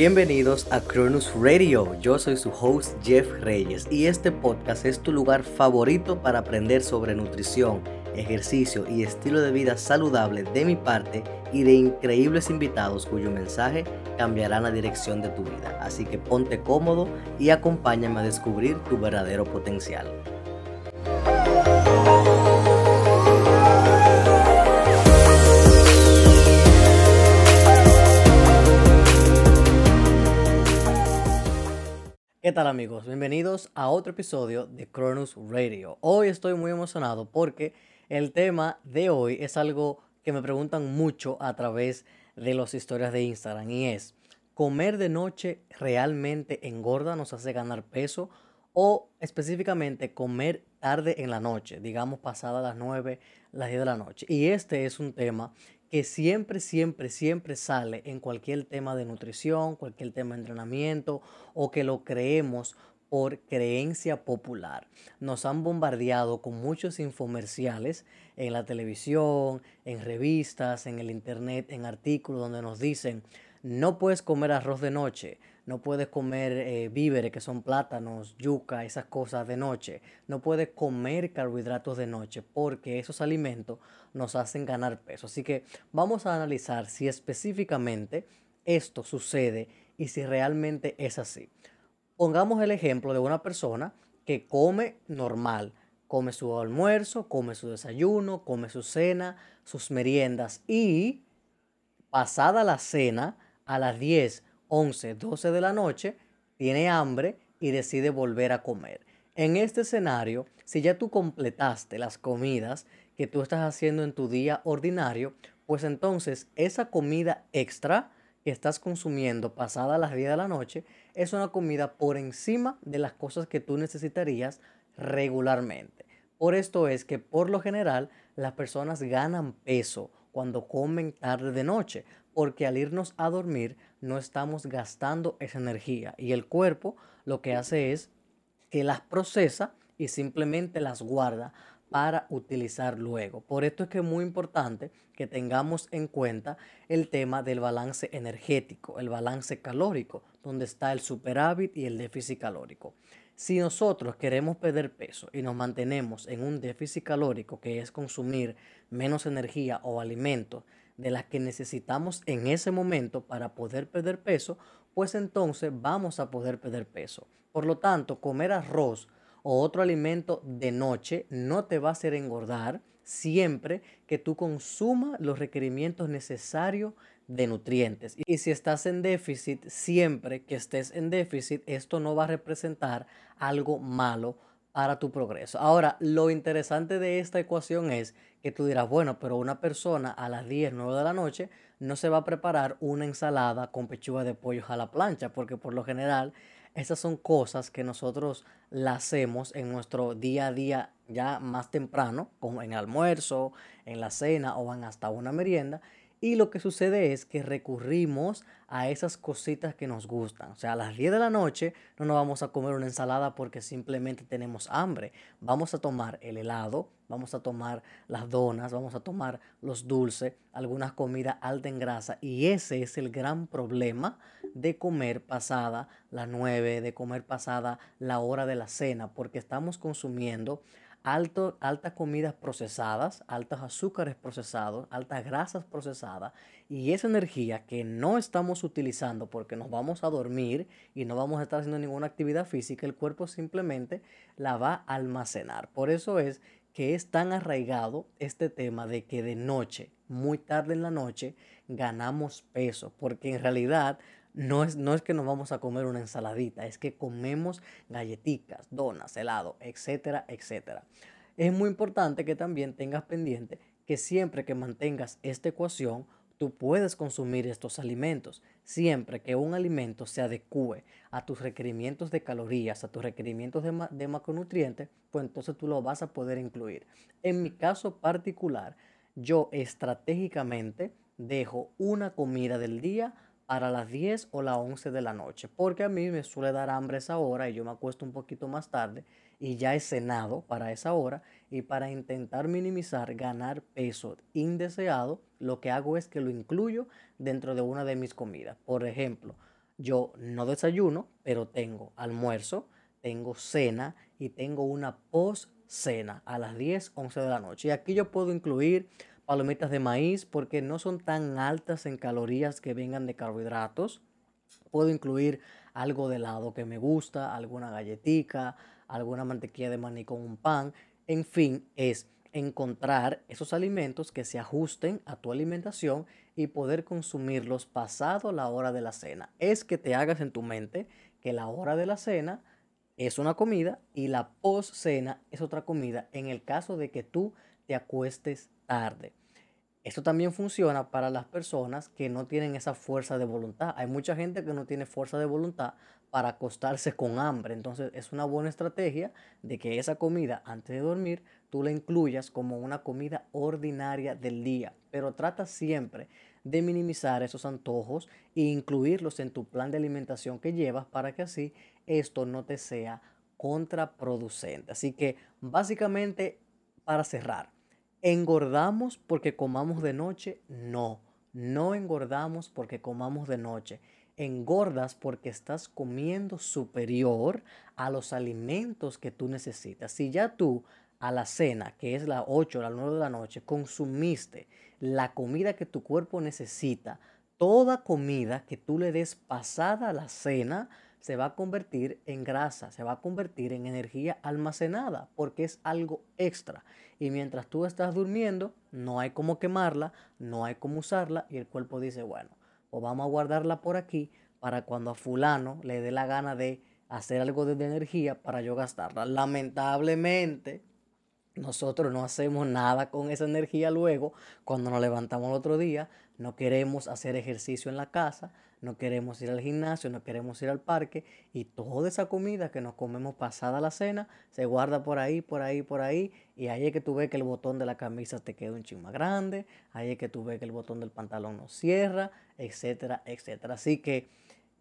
Bienvenidos a Cronus Radio, yo soy su host Jeff Reyes y este podcast es tu lugar favorito para aprender sobre nutrición, ejercicio y estilo de vida saludable de mi parte y de increíbles invitados cuyo mensaje cambiará la dirección de tu vida. Así que ponte cómodo y acompáñame a descubrir tu verdadero potencial. ¿Qué tal amigos? Bienvenidos a otro episodio de Cronus Radio. Hoy estoy muy emocionado porque el tema de hoy es algo que me preguntan mucho a través de las historias de Instagram y es, ¿comer de noche realmente engorda, nos hace ganar peso? O específicamente comer tarde en la noche, digamos pasada las 9, las 10 de la noche. Y este es un tema que siempre, siempre, siempre sale en cualquier tema de nutrición, cualquier tema de entrenamiento o que lo creemos por creencia popular. Nos han bombardeado con muchos infomerciales en la televisión, en revistas, en el internet, en artículos donde nos dicen, no puedes comer arroz de noche, no puedes comer eh, víveres que son plátanos, yuca, esas cosas de noche, no puedes comer carbohidratos de noche porque esos alimentos nos hacen ganar peso. Así que vamos a analizar si específicamente esto sucede y si realmente es así. Pongamos el ejemplo de una persona que come normal, come su almuerzo, come su desayuno, come su cena, sus meriendas y pasada la cena a las 10, 11, 12 de la noche, tiene hambre y decide volver a comer. En este escenario, si ya tú completaste las comidas que tú estás haciendo en tu día ordinario, pues entonces esa comida extra que estás consumiendo pasada las 10 de la noche es una comida por encima de las cosas que tú necesitarías regularmente. Por esto es que por lo general las personas ganan peso cuando comen tarde de noche, porque al irnos a dormir no estamos gastando esa energía y el cuerpo lo que hace es que las procesa y simplemente las guarda para utilizar luego. Por esto es que es muy importante que tengamos en cuenta el tema del balance energético, el balance calórico, donde está el superávit y el déficit calórico. Si nosotros queremos perder peso y nos mantenemos en un déficit calórico, que es consumir menos energía o alimentos de las que necesitamos en ese momento para poder perder peso, pues entonces vamos a poder perder peso. Por lo tanto, comer arroz o otro alimento de noche no te va a hacer engordar siempre que tú consumas los requerimientos necesarios de nutrientes. Y si estás en déficit, siempre que estés en déficit, esto no va a representar algo malo para tu progreso. Ahora, lo interesante de esta ecuación es que tú dirás, bueno, pero una persona a las 10, 9 de la noche no se va a preparar una ensalada con pechuga de pollo a la plancha, porque por lo general esas son cosas que nosotros las hacemos en nuestro día a día ya más temprano, como en almuerzo, en la cena o en hasta una merienda, y lo que sucede es que recurrimos a esas cositas que nos gustan. O sea, a las 10 de la noche no nos vamos a comer una ensalada porque simplemente tenemos hambre. Vamos a tomar el helado, vamos a tomar las donas, vamos a tomar los dulces, algunas comidas alta en grasa. Y ese es el gran problema de comer pasada las 9, de comer pasada la hora de la cena, porque estamos consumiendo alto, altas comidas procesadas, altos azúcares procesados, altas grasas procesadas y esa energía que no estamos utilizando porque nos vamos a dormir y no vamos a estar haciendo ninguna actividad física, el cuerpo simplemente la va a almacenar. Por eso es que es tan arraigado este tema de que de noche, muy tarde en la noche, ganamos peso, porque en realidad no es, no es que nos vamos a comer una ensaladita, es que comemos galletitas, donas, helado, etcétera, etcétera. Es muy importante que también tengas pendiente que siempre que mantengas esta ecuación, tú puedes consumir estos alimentos, siempre que un alimento se adecue a tus requerimientos de calorías, a tus requerimientos de, de macronutrientes, pues entonces tú lo vas a poder incluir. En mi caso particular, yo estratégicamente dejo una comida del día para las 10 o las 11 de la noche, porque a mí me suele dar hambre esa hora y yo me acuesto un poquito más tarde y ya he cenado para esa hora y para intentar minimizar ganar peso indeseado, lo que hago es que lo incluyo dentro de una de mis comidas. Por ejemplo, yo no desayuno, pero tengo almuerzo, tengo cena y tengo una post cena a las 10, 11 de la noche. Y aquí yo puedo incluir palomitas de maíz porque no son tan altas en calorías que vengan de carbohidratos. Puedo incluir algo de helado que me gusta, alguna galletica, alguna mantequilla de maní con un pan. En fin, es encontrar esos alimentos que se ajusten a tu alimentación y poder consumirlos pasado la hora de la cena. Es que te hagas en tu mente que la hora de la cena es una comida y la post cena es otra comida en el caso de que tú te acuestes tarde. Esto también funciona para las personas que no tienen esa fuerza de voluntad. Hay mucha gente que no tiene fuerza de voluntad para acostarse con hambre. Entonces es una buena estrategia de que esa comida antes de dormir tú la incluyas como una comida ordinaria del día. Pero trata siempre de minimizar esos antojos e incluirlos en tu plan de alimentación que llevas para que así esto no te sea contraproducente. Así que básicamente para cerrar, ¿engordamos porque comamos de noche? No, no engordamos porque comamos de noche. Engordas porque estás comiendo superior a los alimentos que tú necesitas. Si ya tú a la cena, que es la 8 o la 9 de la noche, consumiste la comida que tu cuerpo necesita, toda comida que tú le des pasada a la cena se va a convertir en grasa, se va a convertir en energía almacenada, porque es algo extra. Y mientras tú estás durmiendo, no hay cómo quemarla, no hay cómo usarla, y el cuerpo dice, bueno, pues vamos a guardarla por aquí para cuando a fulano le dé la gana de hacer algo de energía para yo gastarla. Lamentablemente, nosotros no hacemos nada con esa energía luego cuando nos levantamos el otro día, no queremos hacer ejercicio en la casa, no queremos ir al gimnasio, no queremos ir al parque y toda esa comida que nos comemos pasada la cena se guarda por ahí, por ahí, por ahí y ahí es que tú ves que el botón de la camisa te queda un ching más grande, ahí es que tú ves que el botón del pantalón no cierra, etcétera, etcétera. Así que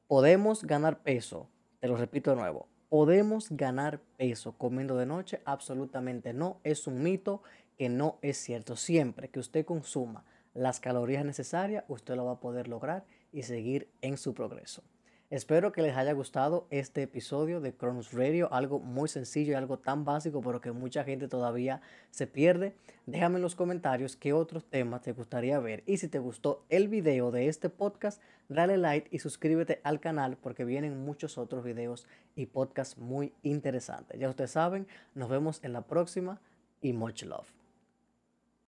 podemos ganar peso, te lo repito de nuevo, ¿Podemos ganar peso comiendo de noche? Absolutamente no. Es un mito que no es cierto. Siempre que usted consuma las calorías necesarias, usted lo va a poder lograr y seguir en su progreso. Espero que les haya gustado este episodio de Cronus Radio, algo muy sencillo y algo tan básico, pero que mucha gente todavía se pierde. Déjame en los comentarios qué otros temas te gustaría ver y si te gustó el video de este podcast, dale like y suscríbete al canal porque vienen muchos otros videos y podcasts muy interesantes. Ya ustedes saben, nos vemos en la próxima y much love.